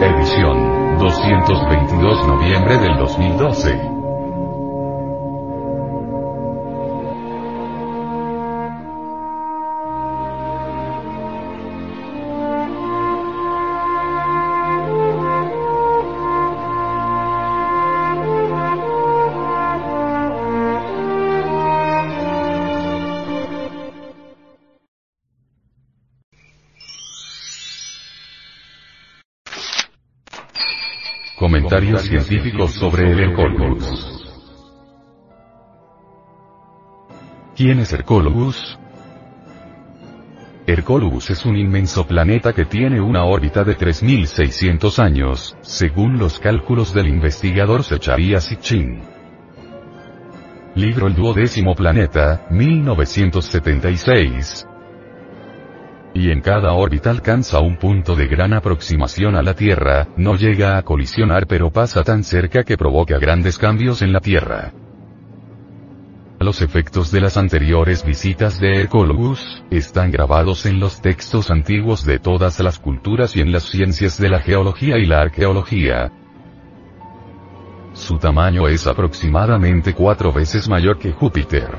Edición 222 noviembre del 2012. Comentarios científicos sobre el Hercolobus. ¿Quién es Hercolobus? Hercolobus es un inmenso planeta que tiene una órbita de 3.600 años, según los cálculos del investigador Secharia Sitchin. Libro El duodécimo planeta, 1976, y en cada órbita alcanza un punto de gran aproximación a la Tierra, no llega a colisionar pero pasa tan cerca que provoca grandes cambios en la Tierra. Los efectos de las anteriores visitas de Hercolobus, están grabados en los textos antiguos de todas las culturas y en las ciencias de la geología y la arqueología. Su tamaño es aproximadamente cuatro veces mayor que Júpiter.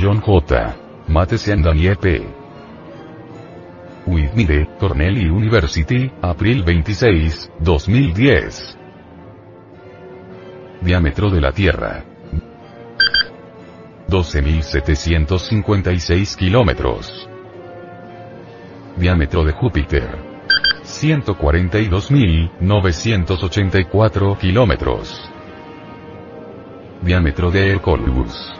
John J. Matesian Daniel P. Whitney, Cornell University, April 26, 2010. Diámetro de la Tierra. 12.756 kilómetros. Diámetro de Júpiter. 142.984 kilómetros. Diámetro de Hercules.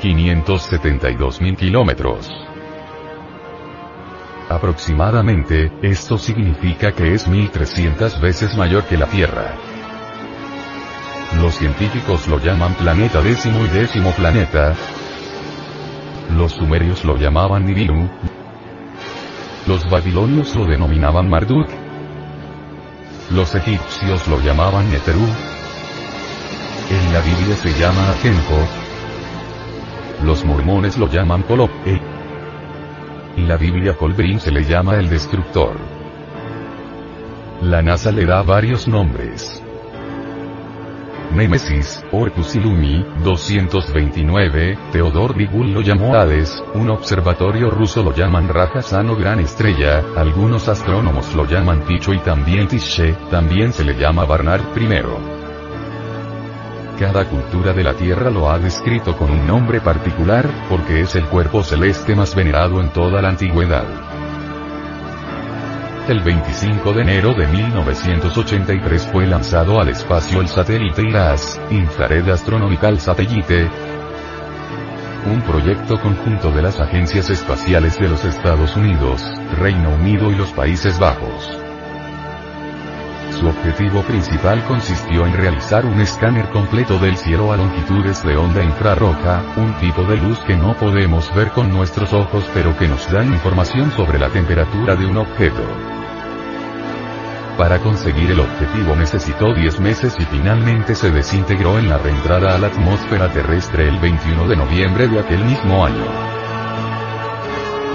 572.000 kilómetros. Aproximadamente, esto significa que es 1300 veces mayor que la Tierra. Los científicos lo llaman planeta décimo y décimo planeta. Los sumerios lo llamaban Nibiru. Los babilonios lo denominaban Marduk. Los egipcios lo llamaban Neteru. En la Biblia se llama Ajenjo. Los mormones lo llaman Kolob. La Biblia Colbrin se le llama el destructor. La NASA le da varios nombres. Nemesis, Orcus Illumi, 229, Teodor Bigul lo llamó Hades, un observatorio ruso lo llaman Rajasano Gran Estrella, algunos astrónomos lo llaman Ticho y también Tishe, también se le llama Barnard I. Cada cultura de la Tierra lo ha descrito con un nombre particular, porque es el cuerpo celeste más venerado en toda la antigüedad. El 25 de enero de 1983 fue lanzado al espacio el satélite IRAS, Infrared Astronomical Satellite, un proyecto conjunto de las agencias espaciales de los Estados Unidos, Reino Unido y los Países Bajos. Su objetivo principal consistió en realizar un escáner completo del cielo a longitudes de onda infrarroja, un tipo de luz que no podemos ver con nuestros ojos pero que nos da información sobre la temperatura de un objeto. Para conseguir el objetivo necesitó 10 meses y finalmente se desintegró en la reentrada a la atmósfera terrestre el 21 de noviembre de aquel mismo año.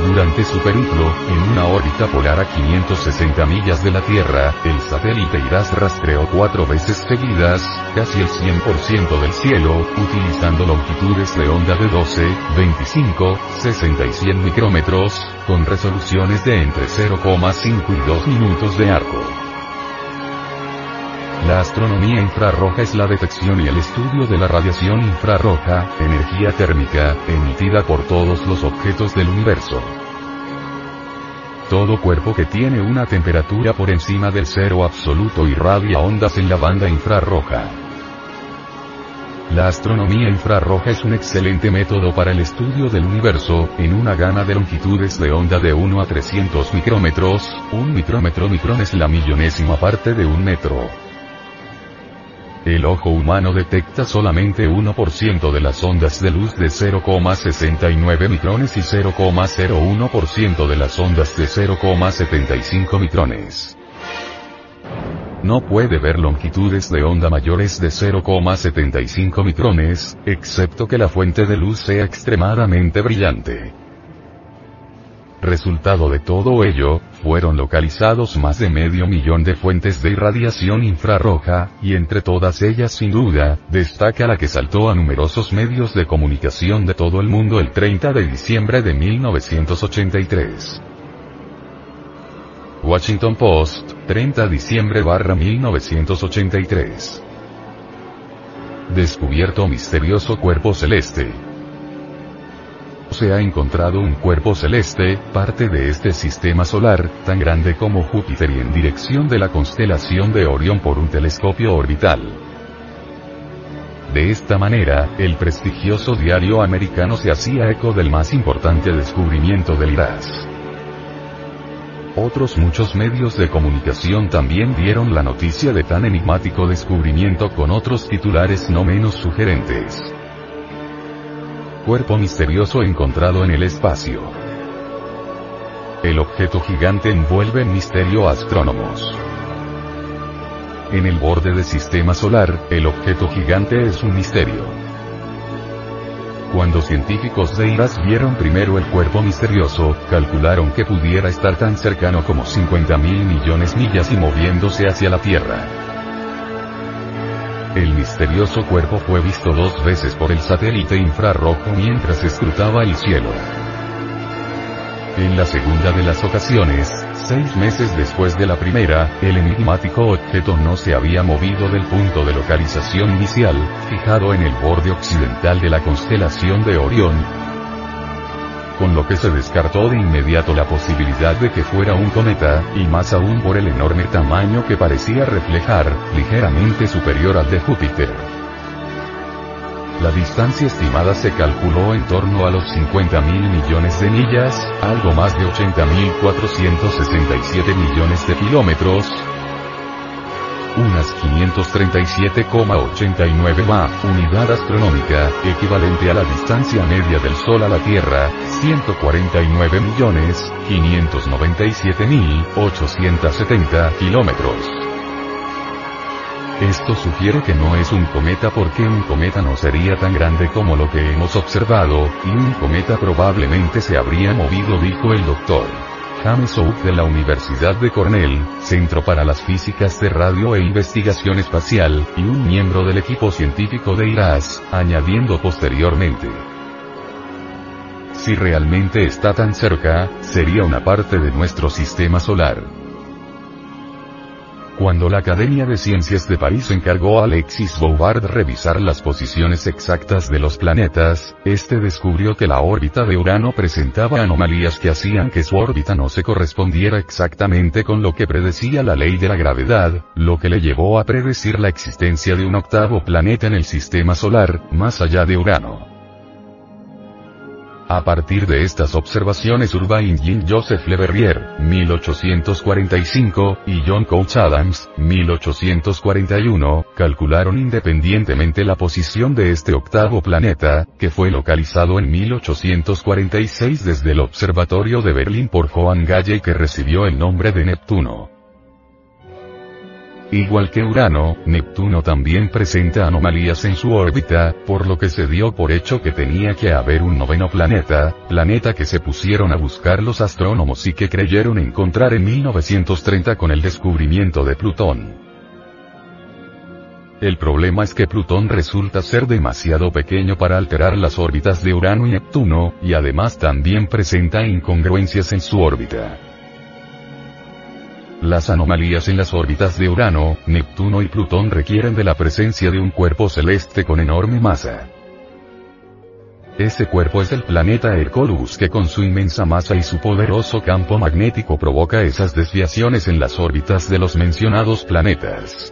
Durante su periplo, en una órbita polar a 560 millas de la Tierra, el satélite IRAS rastreó cuatro veces seguidas, casi el 100% del cielo, utilizando longitudes de onda de 12, 25, 60 y 100 micrómetros, con resoluciones de entre 0,5 y 2 minutos de arco. La astronomía infrarroja es la detección y el estudio de la radiación infrarroja, energía térmica, emitida por todos los objetos del universo. Todo cuerpo que tiene una temperatura por encima del cero absoluto irradia ondas en la banda infrarroja. La astronomía infrarroja es un excelente método para el estudio del universo, en una gama de longitudes de onda de 1 a 300 micrómetros, un micrómetro micrón es la millonésima parte de un metro. El ojo humano detecta solamente 1% de las ondas de luz de 0,69 micrones y 0,01% de las ondas de 0,75 micrones. No puede ver longitudes de onda mayores de 0,75 micrones, excepto que la fuente de luz sea extremadamente brillante. Resultado de todo ello, fueron localizados más de medio millón de fuentes de irradiación infrarroja, y entre todas ellas sin duda, destaca la que saltó a numerosos medios de comunicación de todo el mundo el 30 de diciembre de 1983. Washington Post, 30 diciembre barra 1983. Descubierto misterioso cuerpo celeste se ha encontrado un cuerpo celeste, parte de este sistema solar, tan grande como Júpiter y en dirección de la constelación de Orión por un telescopio orbital. De esta manera, el prestigioso diario americano se hacía eco del más importante descubrimiento del IRAS. Otros muchos medios de comunicación también dieron la noticia de tan enigmático descubrimiento con otros titulares no menos sugerentes cuerpo misterioso encontrado en el espacio. El objeto gigante envuelve en misterio a astrónomos. En el borde del sistema solar, el objeto gigante es un misterio. Cuando científicos de IRAS vieron primero el cuerpo misterioso, calcularon que pudiera estar tan cercano como 50 mil millones millas y moviéndose hacia la Tierra. El misterioso cuerpo fue visto dos veces por el satélite infrarrojo mientras escrutaba el cielo. En la segunda de las ocasiones, seis meses después de la primera, el enigmático objeto no se había movido del punto de localización inicial, fijado en el borde occidental de la constelación de Orión, con lo que se descartó de inmediato la posibilidad de que fuera un cometa, y más aún por el enorme tamaño que parecía reflejar, ligeramente superior al de Júpiter. La distancia estimada se calculó en torno a los 50 mil millones de millas, algo más de 80.467 millones de kilómetros, unas 537,89 ma, unidad astronómica, equivalente a la distancia media del Sol a la Tierra, 149.597.870 kilómetros. Esto sugiere que no es un cometa porque un cometa no sería tan grande como lo que hemos observado, y un cometa probablemente se habría movido dijo el doctor. James Oak de la Universidad de Cornell, Centro para las Físicas de Radio e Investigación Espacial, y un miembro del equipo científico de IRAS, añadiendo posteriormente. Si realmente está tan cerca, sería una parte de nuestro sistema solar. Cuando la Academia de Ciencias de París encargó a Alexis Bouvard revisar las posiciones exactas de los planetas, este descubrió que la órbita de Urano presentaba anomalías que hacían que su órbita no se correspondiera exactamente con lo que predecía la ley de la gravedad, lo que le llevó a predecir la existencia de un octavo planeta en el sistema solar, más allá de Urano. A partir de estas observaciones Urbain Jean Joseph Le Verrier, 1845, y John Couch Adams, 1841, calcularon independientemente la posición de este octavo planeta, que fue localizado en 1846 desde el observatorio de Berlín por Johann Galle que recibió el nombre de Neptuno. Igual que Urano, Neptuno también presenta anomalías en su órbita, por lo que se dio por hecho que tenía que haber un noveno planeta, planeta que se pusieron a buscar los astrónomos y que creyeron encontrar en 1930 con el descubrimiento de Plutón. El problema es que Plutón resulta ser demasiado pequeño para alterar las órbitas de Urano y Neptuno, y además también presenta incongruencias en su órbita. Las anomalías en las órbitas de Urano, Neptuno y Plutón requieren de la presencia de un cuerpo celeste con enorme masa. Ese cuerpo es el planeta Hercolus que con su inmensa masa y su poderoso campo magnético provoca esas desviaciones en las órbitas de los mencionados planetas.